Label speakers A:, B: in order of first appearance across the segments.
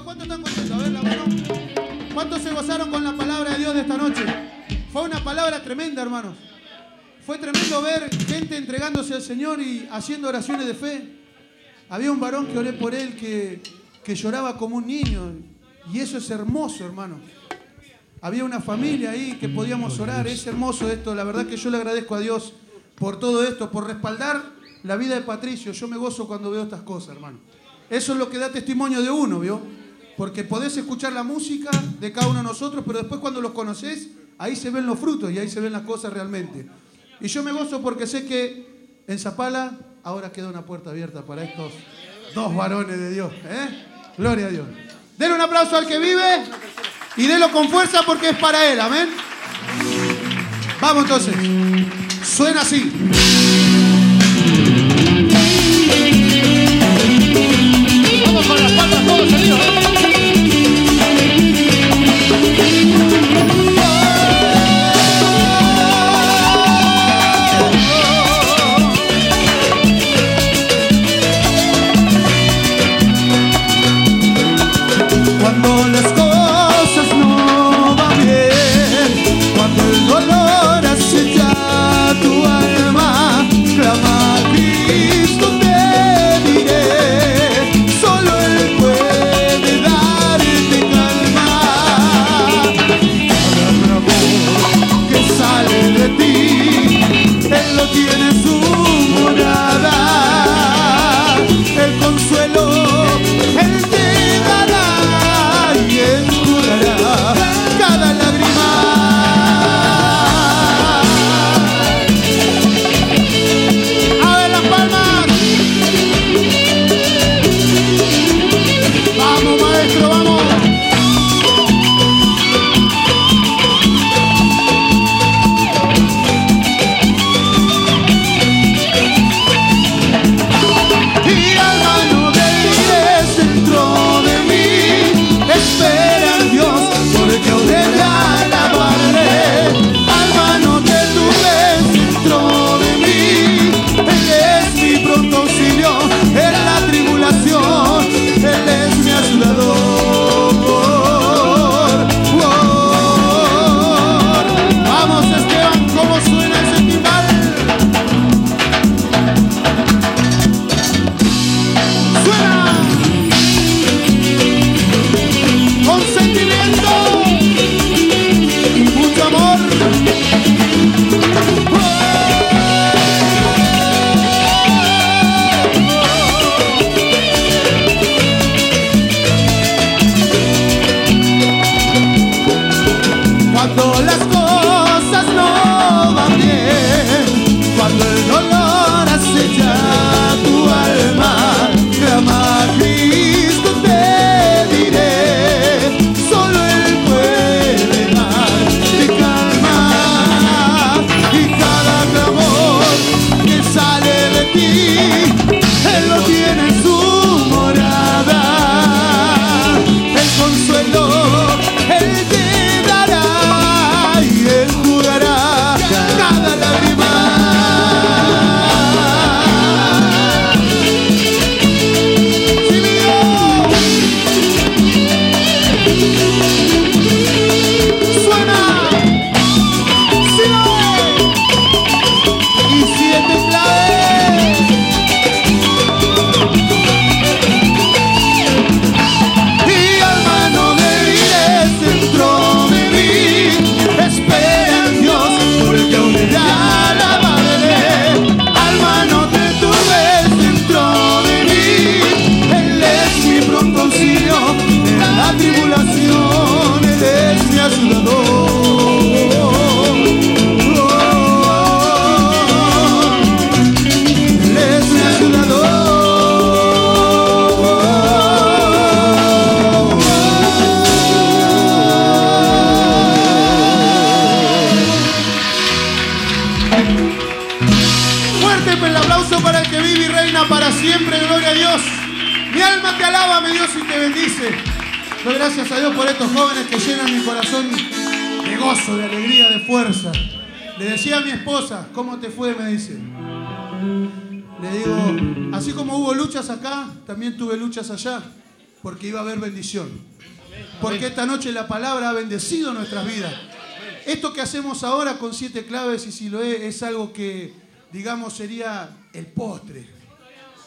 A: ¿Cuántos están contentos? A ver. ¿Cuántos se gozaron con la palabra de Dios de esta noche? Fue una palabra tremenda, hermanos. Fue tremendo ver gente entregándose al Señor y haciendo oraciones de fe. Había un varón que oré por él que, que lloraba como un niño. Y eso es hermoso, hermano. Había una familia ahí que podíamos orar. Es hermoso esto. La verdad que yo le agradezco a Dios por todo esto, por respaldar la vida de Patricio. Yo me gozo cuando veo estas cosas, hermano. Eso es lo que da testimonio de uno, ¿vio? Porque podés escuchar la música de cada uno de nosotros, pero después cuando los conoces, ahí se ven los frutos y ahí se ven las cosas realmente. Y yo me gozo porque sé que en Zapala ahora queda una puerta abierta para estos dos varones de Dios. ¿eh? Gloria a Dios. Denle un aplauso al que vive y denlo con fuerza porque es para él. Amén. Vamos entonces. Suena así.
B: Vamos con las palmas todos salidos.
A: Esposa, ¿cómo te fue? Me dice. Le digo, así como hubo luchas acá, también tuve luchas allá.
B: porque iba a haber bendición. Porque esta noche la palabra ha bendecido nuestras vidas. Esto que hacemos ahora con siete claves y si lo es, es algo que, digamos, sería el postre.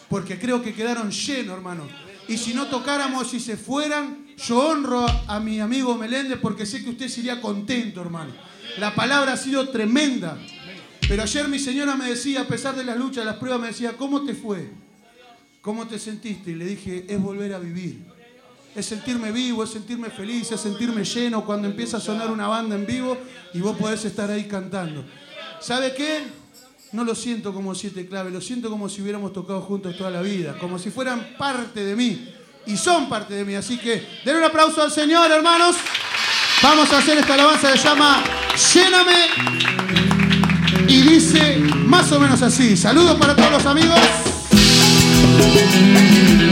B: Porque creo que quedaron llenos, hermano. Y si no tocáramos y se fueran, yo honro a mi amigo Meléndez porque sé que usted sería contento, hermano. La palabra ha sido tremenda. Pero ayer mi señora me decía, a pesar de las luchas, las pruebas, me decía, ¿cómo te fue? ¿Cómo te sentiste? Y le dije, es volver a vivir. Es sentirme vivo, es sentirme feliz, es sentirme lleno cuando empieza a sonar una banda en vivo y vos podés estar ahí cantando. ¿Sabe qué? No lo siento como siete claves, lo siento como si hubiéramos tocado juntos toda la vida, como si fueran parte de mí. Y son parte de mí. Así que den un aplauso al Señor, hermanos. Vamos a hacer esta alabanza que se llama Lléname. Más o menos así. Saludos para todos los amigos. con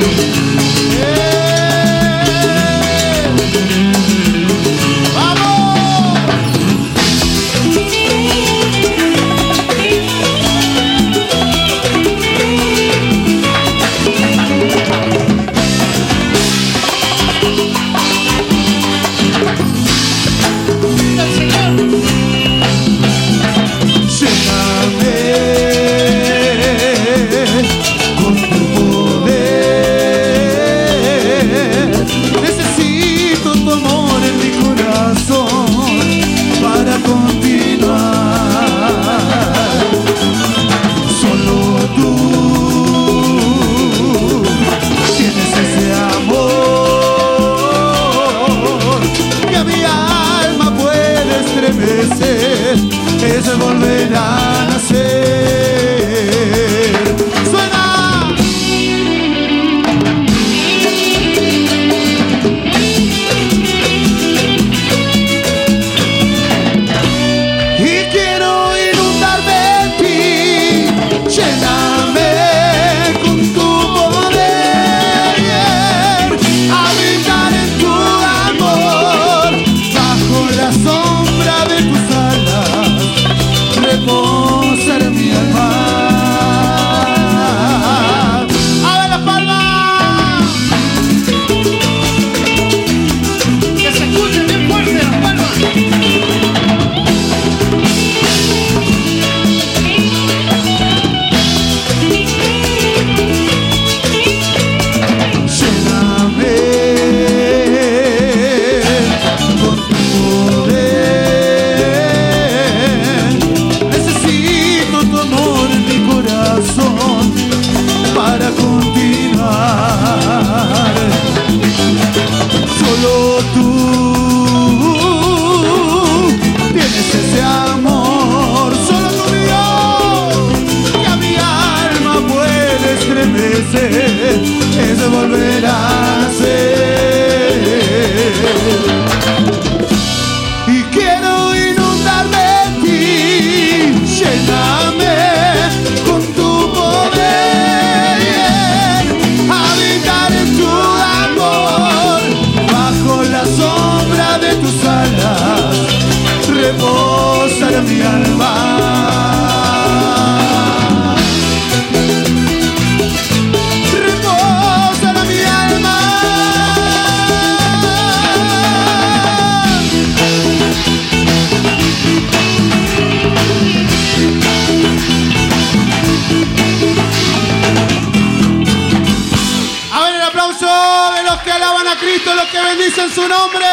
B: bendicen su nombre.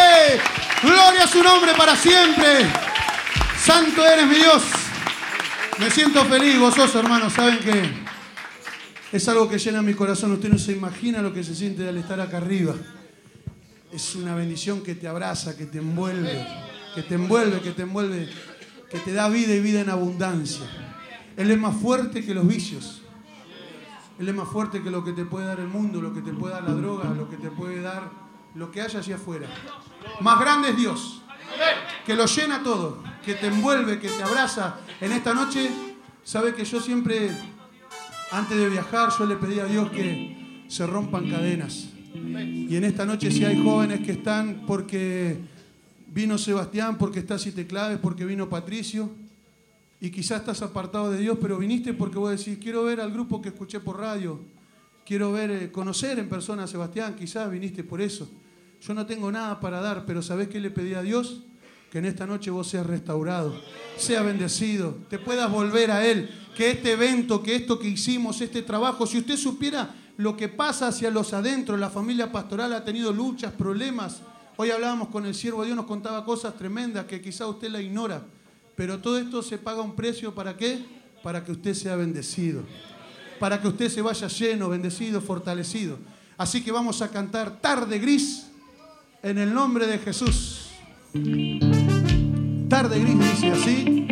B: Gloria a su nombre para siempre. Santo eres mi Dios. Me siento feliz, gozoso, hermanos. Saben que es algo que llena mi corazón. Usted no se imagina lo que se siente al estar acá arriba. Es una bendición que te abraza, que te envuelve, que te envuelve, que te envuelve, que te da vida y vida en abundancia. Él es más fuerte que los vicios. Él es más fuerte que lo que te puede dar el mundo, lo que te puede dar la droga, lo que te puede dar lo que haya allá afuera. Más grande es Dios, que lo llena todo, que te envuelve, que te abraza. En esta noche, sabe que yo siempre, antes de viajar, yo le pedí a Dios que se rompan cadenas. Y en esta noche si hay jóvenes que están porque vino Sebastián, porque está Siete Claves, porque vino Patricio, y quizás estás apartado de Dios, pero viniste porque vos decís, quiero ver al grupo que escuché por radio, Quiero ver, eh, conocer en persona a Sebastián, quizás viniste por eso. Yo no tengo nada para dar, pero ¿sabés qué le pedí a Dios? Que en esta noche vos seas restaurado, sea bendecido, te puedas volver a Él. Que este evento, que esto que hicimos, este trabajo, si usted supiera lo que pasa hacia los adentros, la familia pastoral ha tenido luchas, problemas. Hoy hablábamos con el siervo Dios, nos contaba cosas tremendas que quizá usted la ignora. Pero todo esto se paga un precio para qué? Para que usted sea bendecido. Para que usted se vaya lleno, bendecido, fortalecido. Así que vamos a cantar Tarde Gris en el nombre de Jesús. Tarde Gris dice así.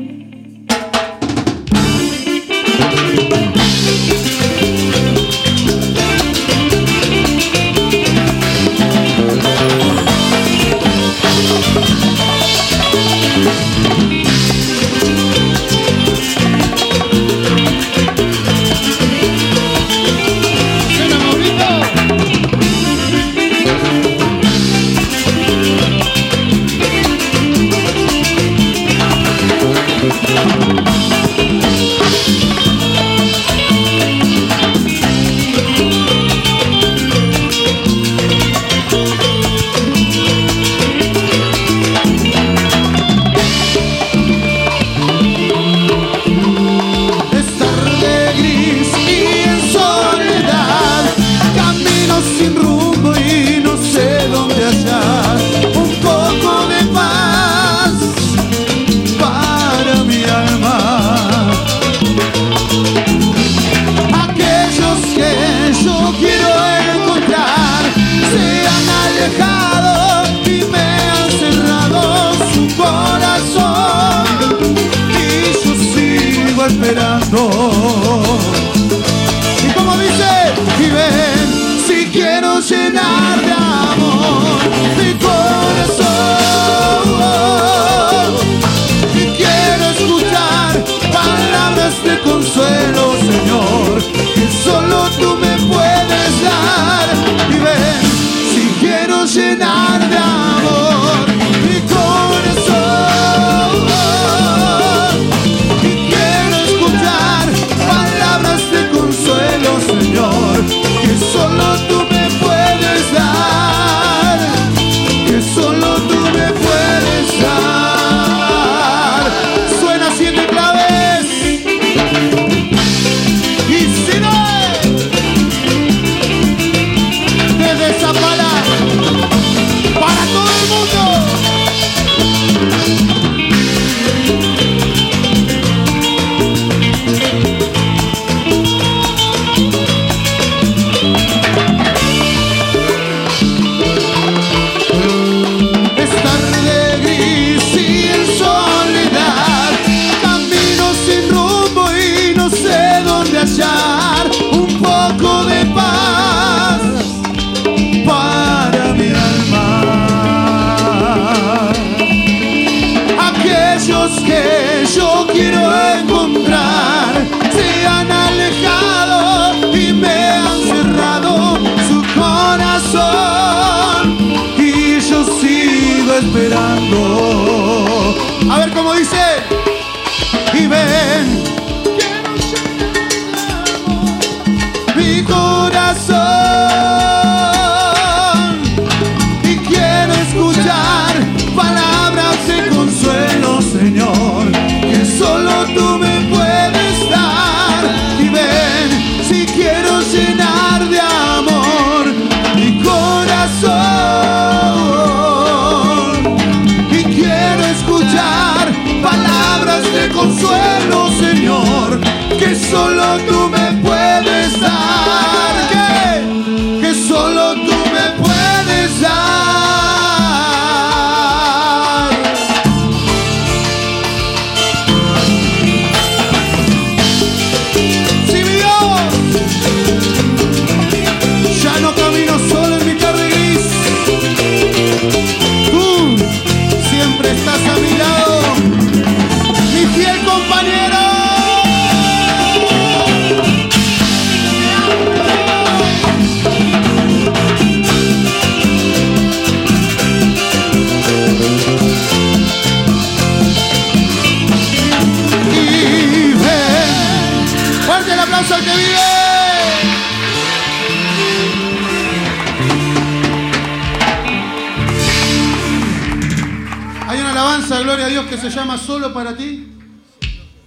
B: Solo para ti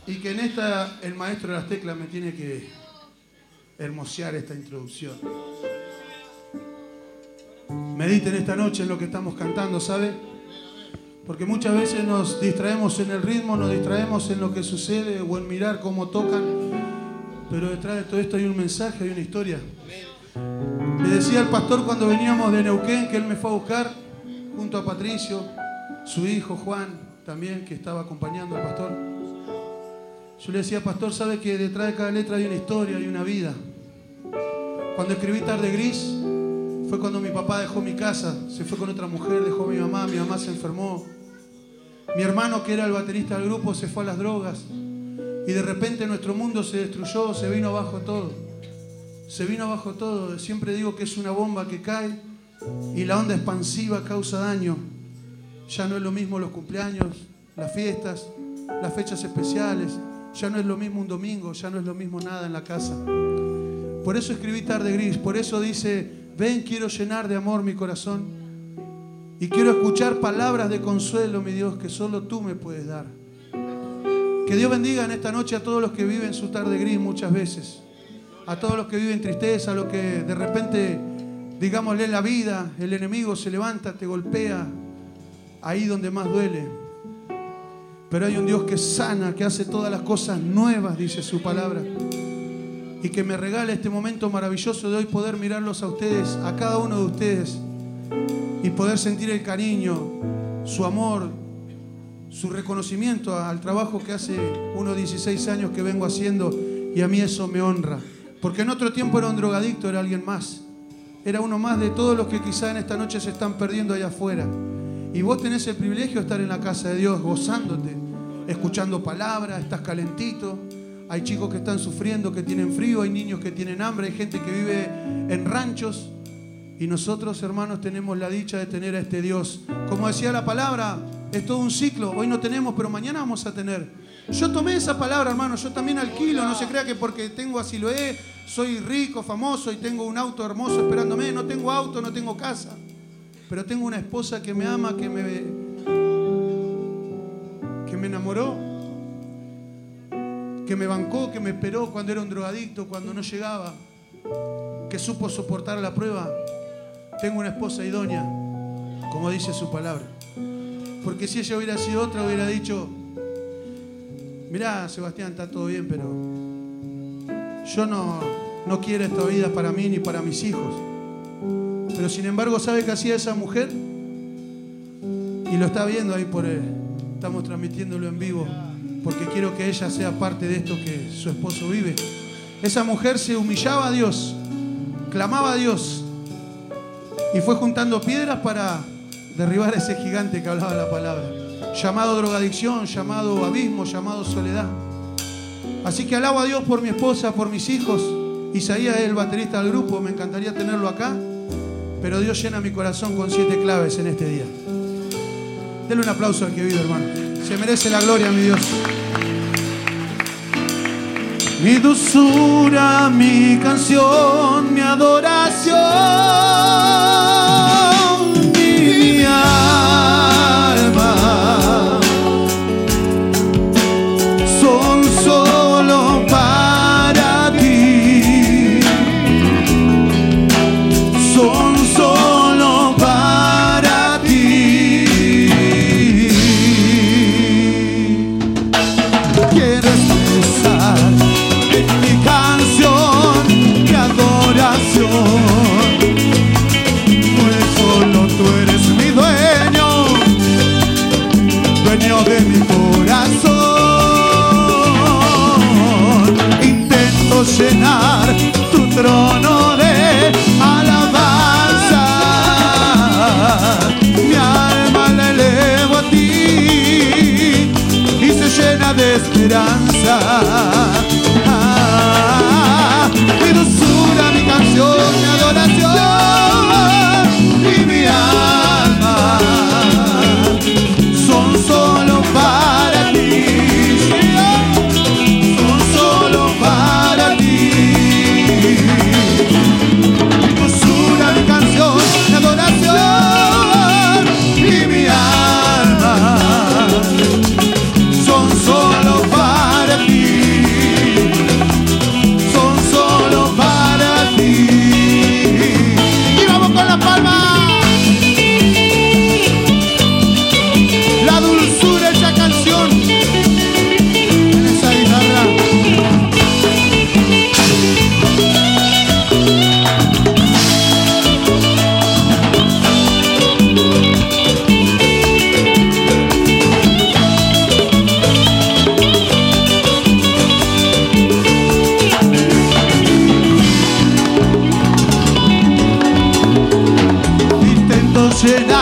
B: y que en esta el maestro de las teclas me tiene que hermosear esta introducción. Mediten esta noche en lo que estamos cantando, ¿sabe? Porque muchas veces nos distraemos en el ritmo, nos distraemos en lo que sucede o en mirar cómo tocan, pero detrás de todo esto hay un mensaje, hay una historia. Le decía al pastor cuando veníamos de Neuquén que él me fue a buscar junto a Patricio, su hijo Juan también, que estaba acompañando al pastor. Yo le decía, pastor, ¿sabe que detrás de cada letra hay una historia, hay una vida? Cuando escribí Tarde Gris, fue cuando mi papá dejó mi casa, se fue con otra mujer, dejó a mi mamá, mi mamá se enfermó. Mi hermano, que era el baterista del grupo, se fue a las drogas. Y de repente nuestro mundo se destruyó, se vino abajo todo. Se vino abajo todo. Siempre digo que es una bomba que cae y la onda expansiva causa daño. Ya no es lo mismo los cumpleaños, las fiestas, las fechas especiales. Ya no es lo mismo un domingo, ya no es lo mismo nada en la casa. Por eso escribí Tarde Gris, por eso dice, ven, quiero llenar de amor mi corazón y quiero escuchar palabras de consuelo, mi Dios, que solo tú me puedes dar. Que Dios bendiga en esta noche a todos los que viven su tarde gris muchas veces, a todos los que viven tristeza, a los que de repente, digámosle la vida, el enemigo se levanta, te golpea, ahí donde más duele. Pero hay un Dios que sana, que hace todas las cosas nuevas, dice su palabra. Y que me regala este momento maravilloso de hoy poder mirarlos a ustedes, a cada uno de ustedes, y poder sentir el cariño, su amor, su reconocimiento al trabajo que hace unos 16 años que vengo haciendo y a mí eso me honra. Porque en otro tiempo era un drogadicto, era alguien más. Era uno más de todos los que quizá en esta noche se están perdiendo allá afuera. Y vos tenés el privilegio de estar en la casa de Dios, gozándote, escuchando palabras, estás calentito. Hay chicos que están sufriendo, que tienen frío, hay niños que tienen hambre, hay gente que vive en ranchos. Y nosotros, hermanos, tenemos la dicha de tener a este Dios. Como decía la palabra, es todo un ciclo. Hoy no tenemos, pero mañana vamos a tener. Yo tomé esa palabra, hermano. Yo también alquilo. No se crea que porque tengo así lo es, soy rico, famoso y tengo un auto hermoso esperándome. No tengo auto, no tengo casa pero tengo una esposa que me ama, que me, que me enamoró, que me bancó, que me esperó cuando era un drogadicto, cuando no llegaba, que supo soportar la prueba. Tengo una esposa idónea, como dice su palabra. Porque si ella hubiera sido otra, hubiera dicho, mirá, Sebastián, está todo bien, pero yo no, no quiero esta vida para mí ni para mis hijos. Pero sin embargo, ¿sabe qué hacía esa mujer? Y lo está viendo ahí por él. Estamos transmitiéndolo en vivo porque quiero que ella sea parte de esto que su esposo vive. Esa mujer se humillaba a Dios, clamaba a Dios y fue juntando piedras para derribar a ese gigante que hablaba la palabra. Llamado drogadicción, llamado abismo, llamado soledad. Así que alabo a Dios por mi esposa, por mis hijos. Isaías es el baterista del grupo, me encantaría tenerlo acá. Pero Dios llena mi corazón con siete claves en este día. Denle un aplauso al que vive, hermano. Se merece la gloria, mi Dios. Mi dulzura, mi canción, mi adoración, mi canción y adoración. Pues solo tú eres mi dueño, dueño de mi corazón. Intento llenar. zaczyna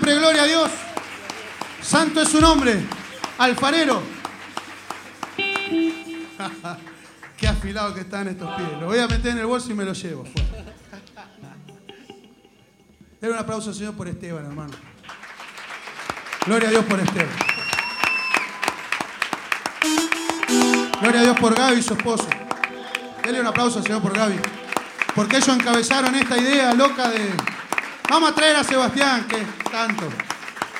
B: siempre, gloria a Dios. Santo es su nombre, alfarero. Qué afilado que están estos pies. Lo voy a meter en el bolso y me lo llevo. Denle un aplauso al Señor por Esteban, hermano. Gloria a Dios por Esteban. Gloria a Dios por Gaby, su esposo. Denle un aplauso al Señor por Gaby. Porque ellos encabezaron esta idea loca de. Vamos a traer a Sebastián, que tanto.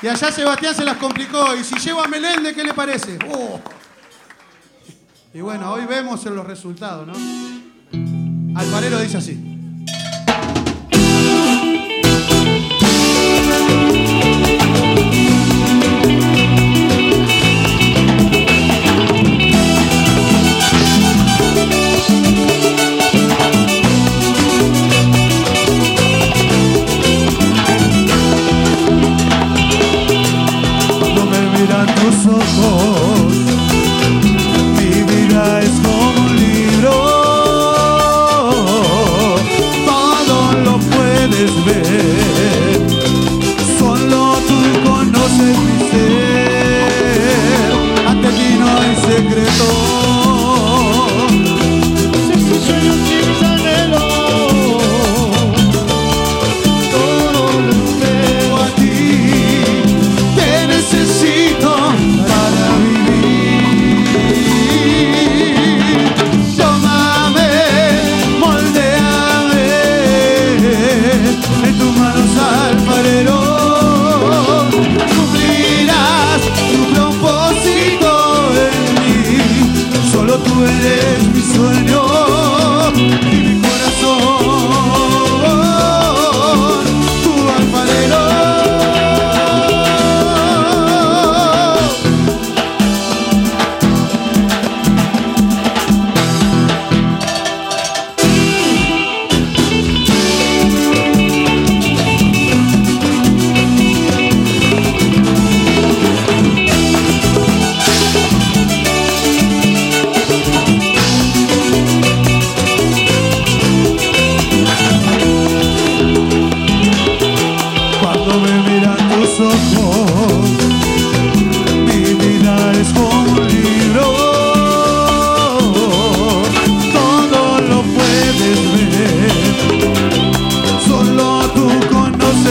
B: Y allá Sebastián se las complicó. Y si llevo a Meléndez, ¿qué le parece? Oh. Y bueno, hoy vemos los resultados, ¿no? Alfarero dice así.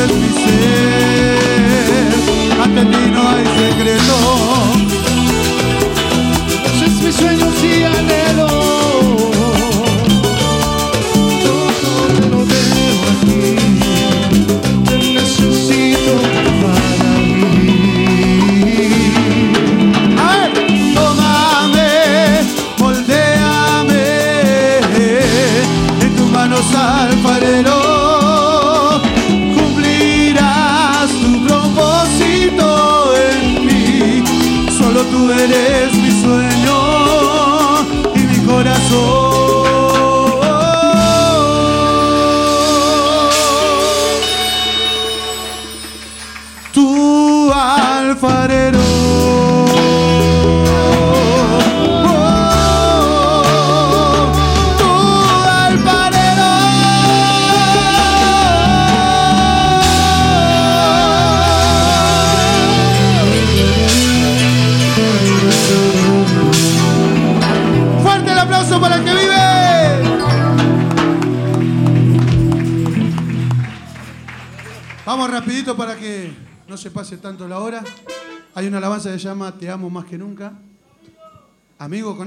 B: selfie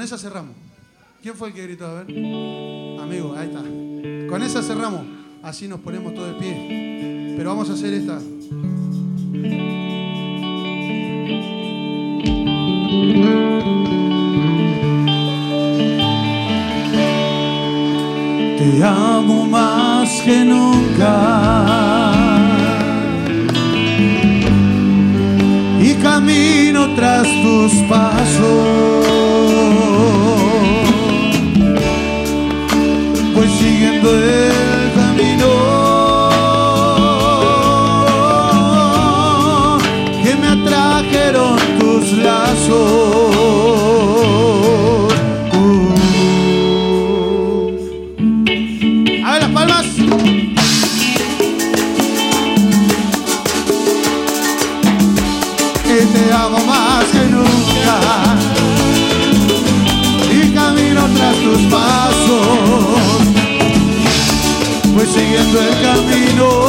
B: esa cerramos. ¿Quién fue el que gritó? A ver. Amigo, ahí está. Con esa cerramos. Así nos ponemos todo de pie. Pero vamos a hacer esta. Te amo más que nunca. Y camino tras tus pasos. neighbor. siguiendo el camino.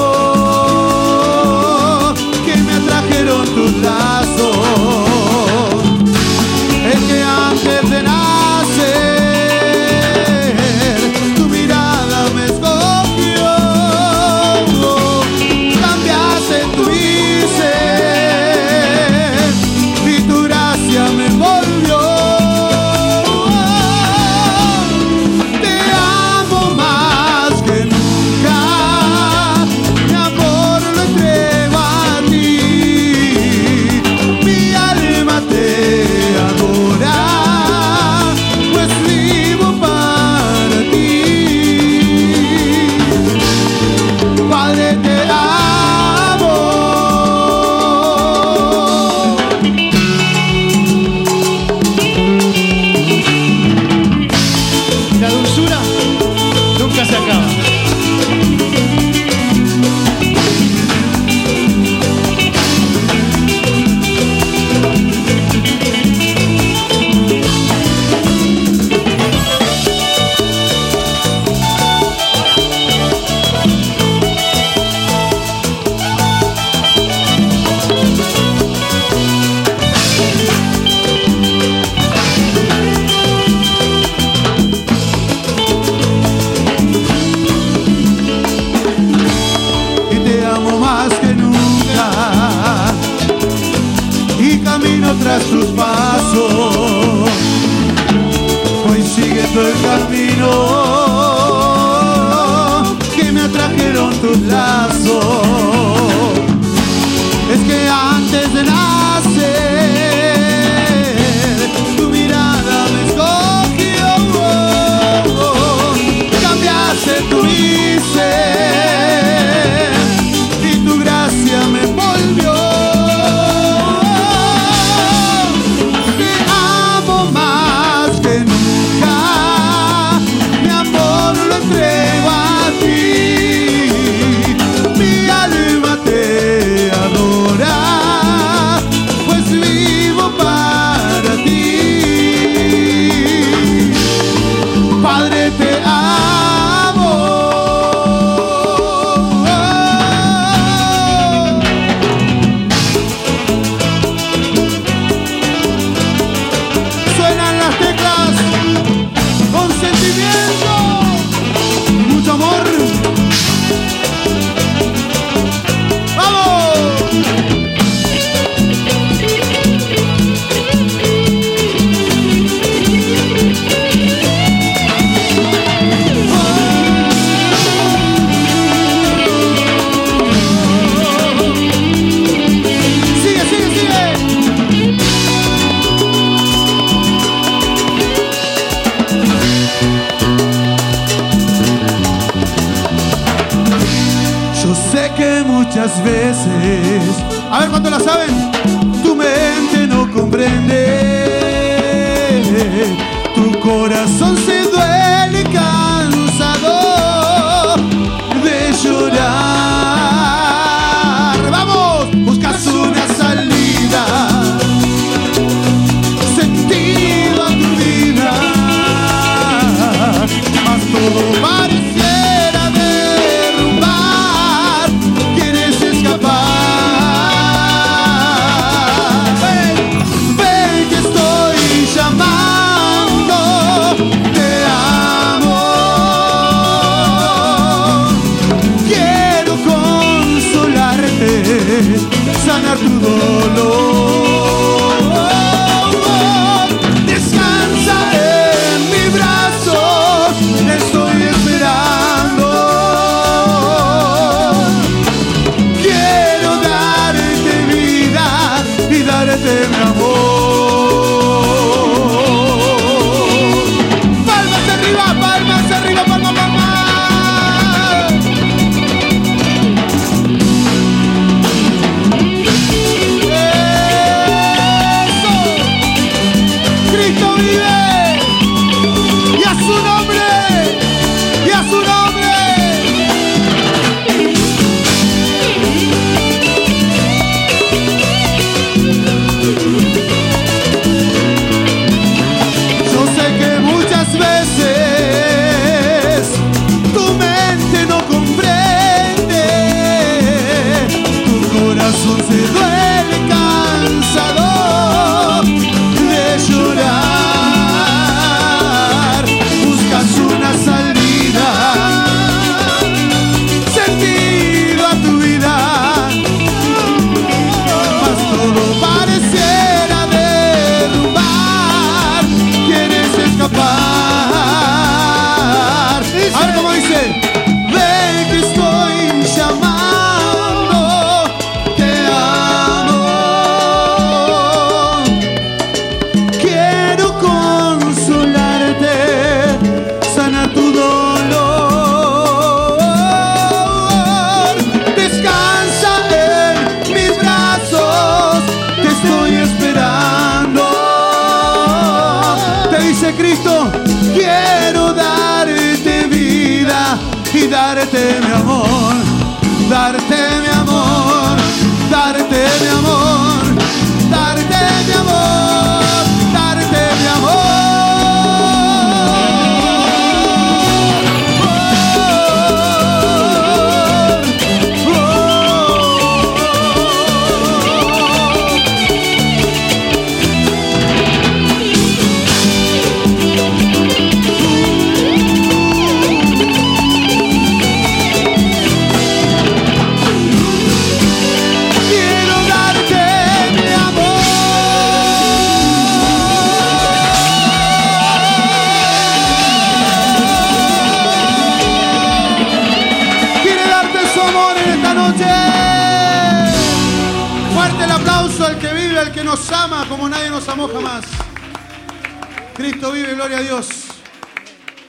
B: Gloria a Dios.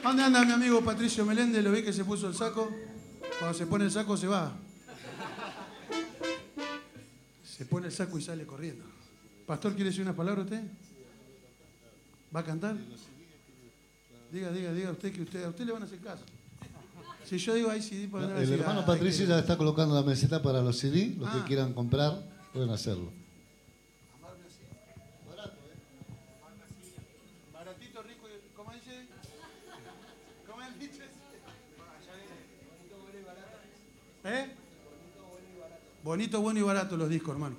B: ¿Dónde anda mi amigo Patricio Meléndez? Lo vi que se puso el saco. Cuando se pone el saco se va. Se pone el saco y sale corriendo. Pastor, ¿quiere decir una palabra usted? ¿Va a cantar? Diga, diga, diga usted que usted, a usted le van a hacer caso. Si yo digo ahí CD, por
C: El hermano Patricio ya está colocando la meseta para los CD. Los
B: Ah.
C: que quieran comprar pueden hacerlo.
B: Bonito, bueno y barato los discos, hermano.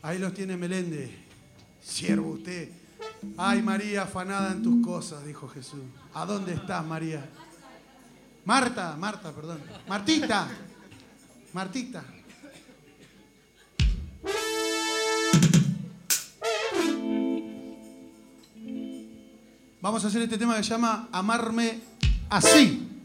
B: Ahí los tiene Meléndez. Siervo usted. Ay, María, afanada en tus cosas, dijo Jesús. ¿A dónde estás, María? Marta, Marta, perdón. Martita. Martita. Vamos a hacer este tema que se llama Amarme así.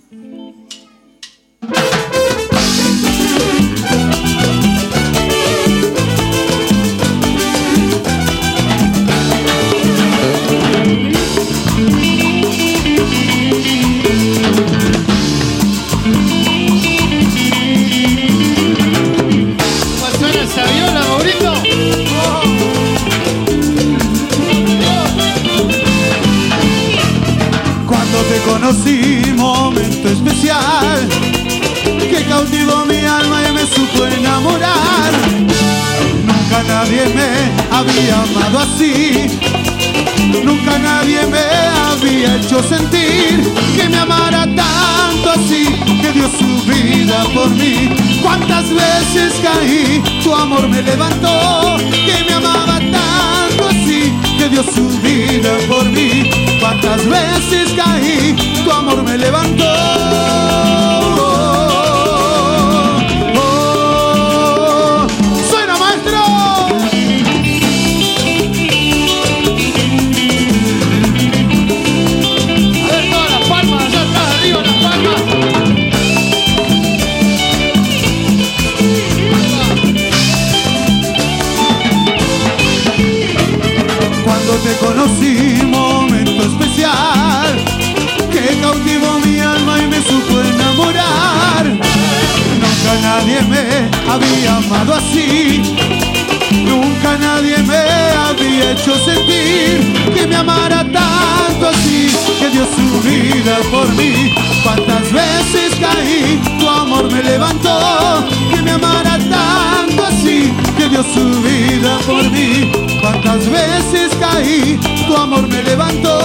B: te conocí, momento especial que cautivó mi alma y me supo enamorar. Nunca nadie me había amado así, nunca nadie me había hecho sentir que me amara tanto así, que dio su vida por mí. Cuántas veces caí, tu amor me levantó, que me amara tanto así dio su vida por mí. Cuántas veces caí, tu amor me levantó.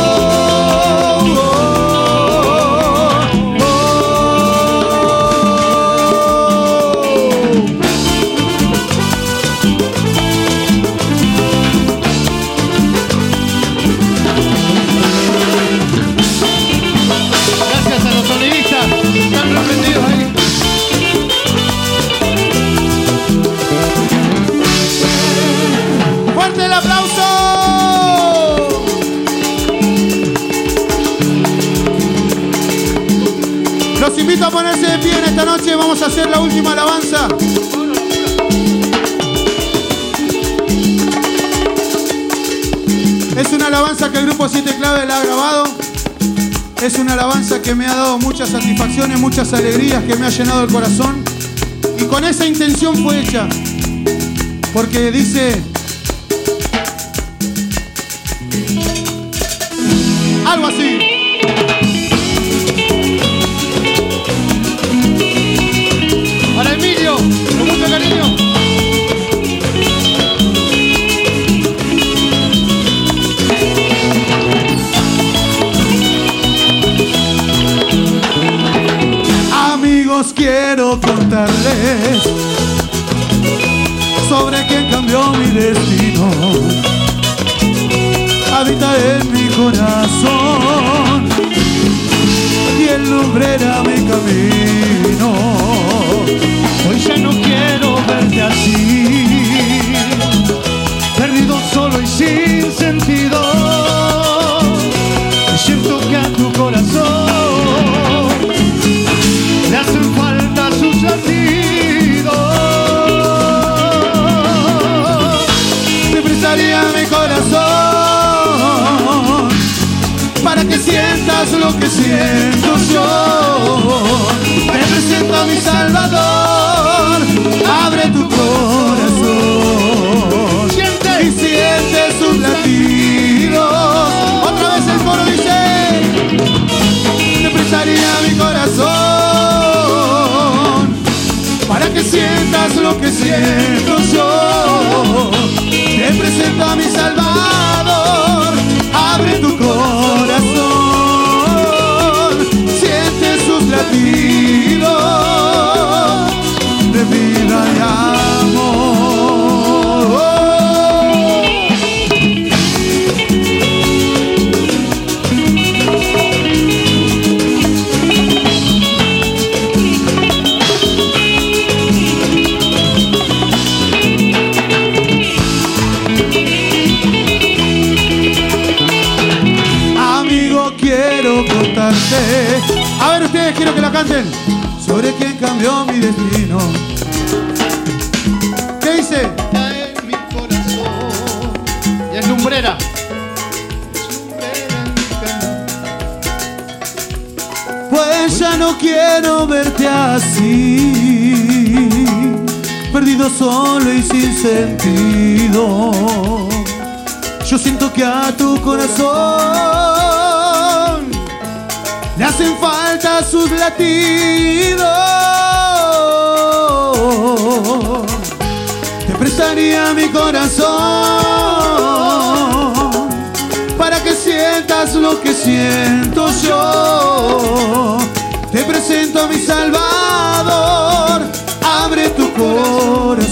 B: Hacer la última alabanza. Es una alabanza que el grupo 7 Clave la ha grabado. Es una alabanza que me ha dado muchas satisfacciones, muchas alegrías, que me ha llenado el corazón. Y con esa intención fue hecha. Porque dice, Algo así. Amigos, quiero contarles sobre quien cambió mi destino. Habita en mi corazón y alumbrará mi camino.
A: Hoy ya no quiero verte así, perdido solo y sin sentido. Y siento que a tu corazón le hacen falta sus latidos.
B: Te prestaría mi corazón para que sientas lo que siento yo. Te presento a mi Salvador, que siento yo. Te presento a mi Salvador, canten. Sobre quién cambió mi destino. ¿Qué dice?
A: En mi corazón. Y es lumbrera.
B: Pues ya no quiero verte así, perdido solo y sin sentido. Yo siento que a tu corazón le hacen falta sus latidos. Te prestaría mi corazón para que sientas lo que siento yo. Te presento a mi Salvador, abre tu corazón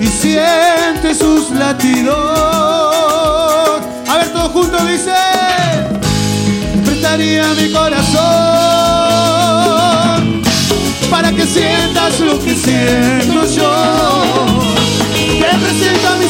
B: y siente sus latidos. A ver, todos juntos dice, prestaría mi corazón para que sientas lo que siento yo. Te presento a mi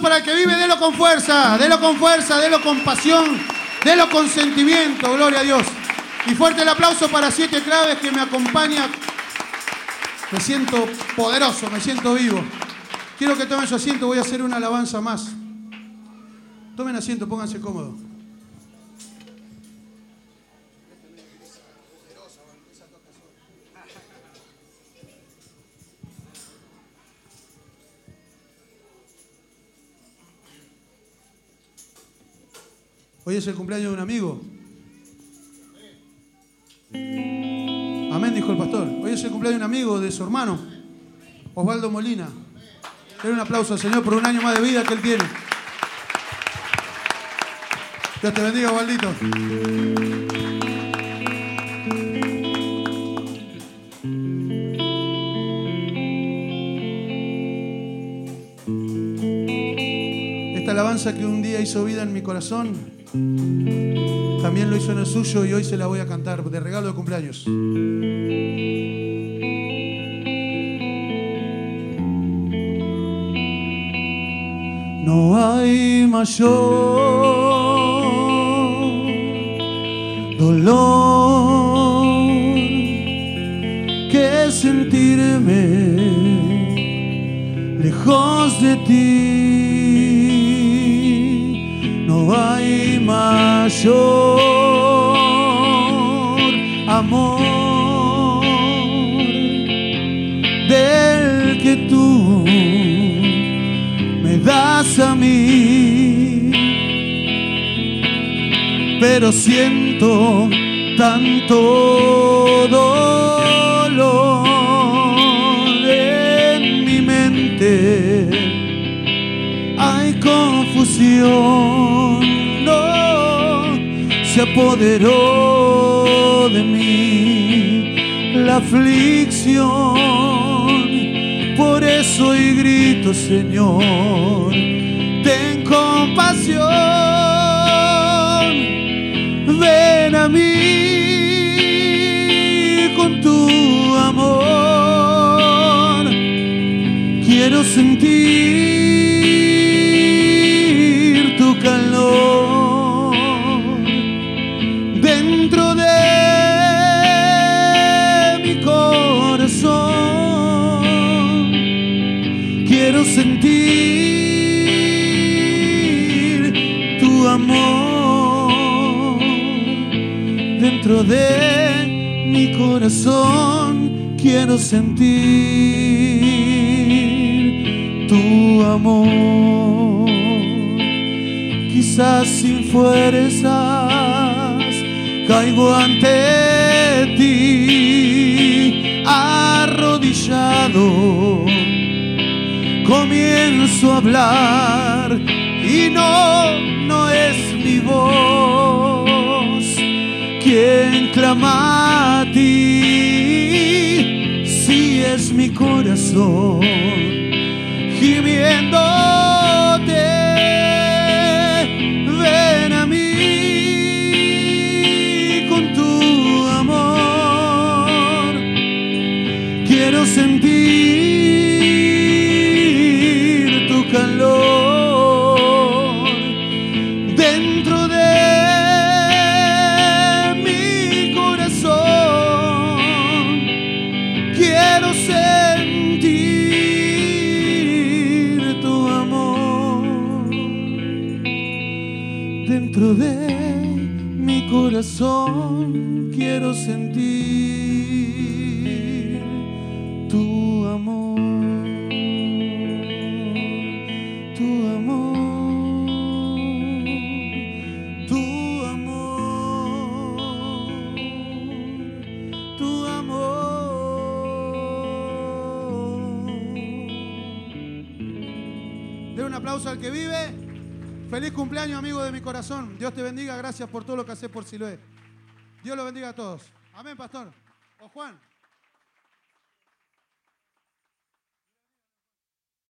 B: para el que vive, délo con fuerza, délo con fuerza, délo con pasión, délo con sentimiento, gloria a Dios. Y fuerte el aplauso para Siete Claves que me acompaña. Me siento poderoso, me siento vivo. Quiero que tomen su asiento, voy a hacer una alabanza más. Tomen asiento, pónganse cómodos. Hoy es el cumpleaños de un amigo. Amén, dijo el pastor. Hoy es el cumpleaños de un amigo, de su hermano, Osvaldo Molina. Denle un aplauso al Señor por un año más de vida que él tiene. Dios te bendiga, Osvaldito. Esta alabanza que un día hizo vida en mi corazón, también lo hizo en el suyo y hoy se la voy a cantar de regalo de cumpleaños. No hay mayor dolor que sentirme lejos de ti. Mayor amor del que tú me das a mí. Pero siento tanto dolor en mi mente. Hay confusión, se apoderó de mí la aflicción. Por eso y grito, Señor, ten compasión, ven a mí con tu amor. Quiero sentir dentro de mi corazón. Quiero sentir tu amor quizás sin fuerzas, caigo ante ti, arrodillado, comienzo a hablar y no, no es mi voz quien si es mi corazón gimiéndote. Quiero sentir tu amor, tu amor, tu amor, tu amor. Den un aplauso al que vive. Feliz cumpleaños, amigo de mi corazón. Dios te bendiga. Gracias por todo lo que haces por Siloé. Dios lo bendiga a todos. Amén, pastor. O Juan.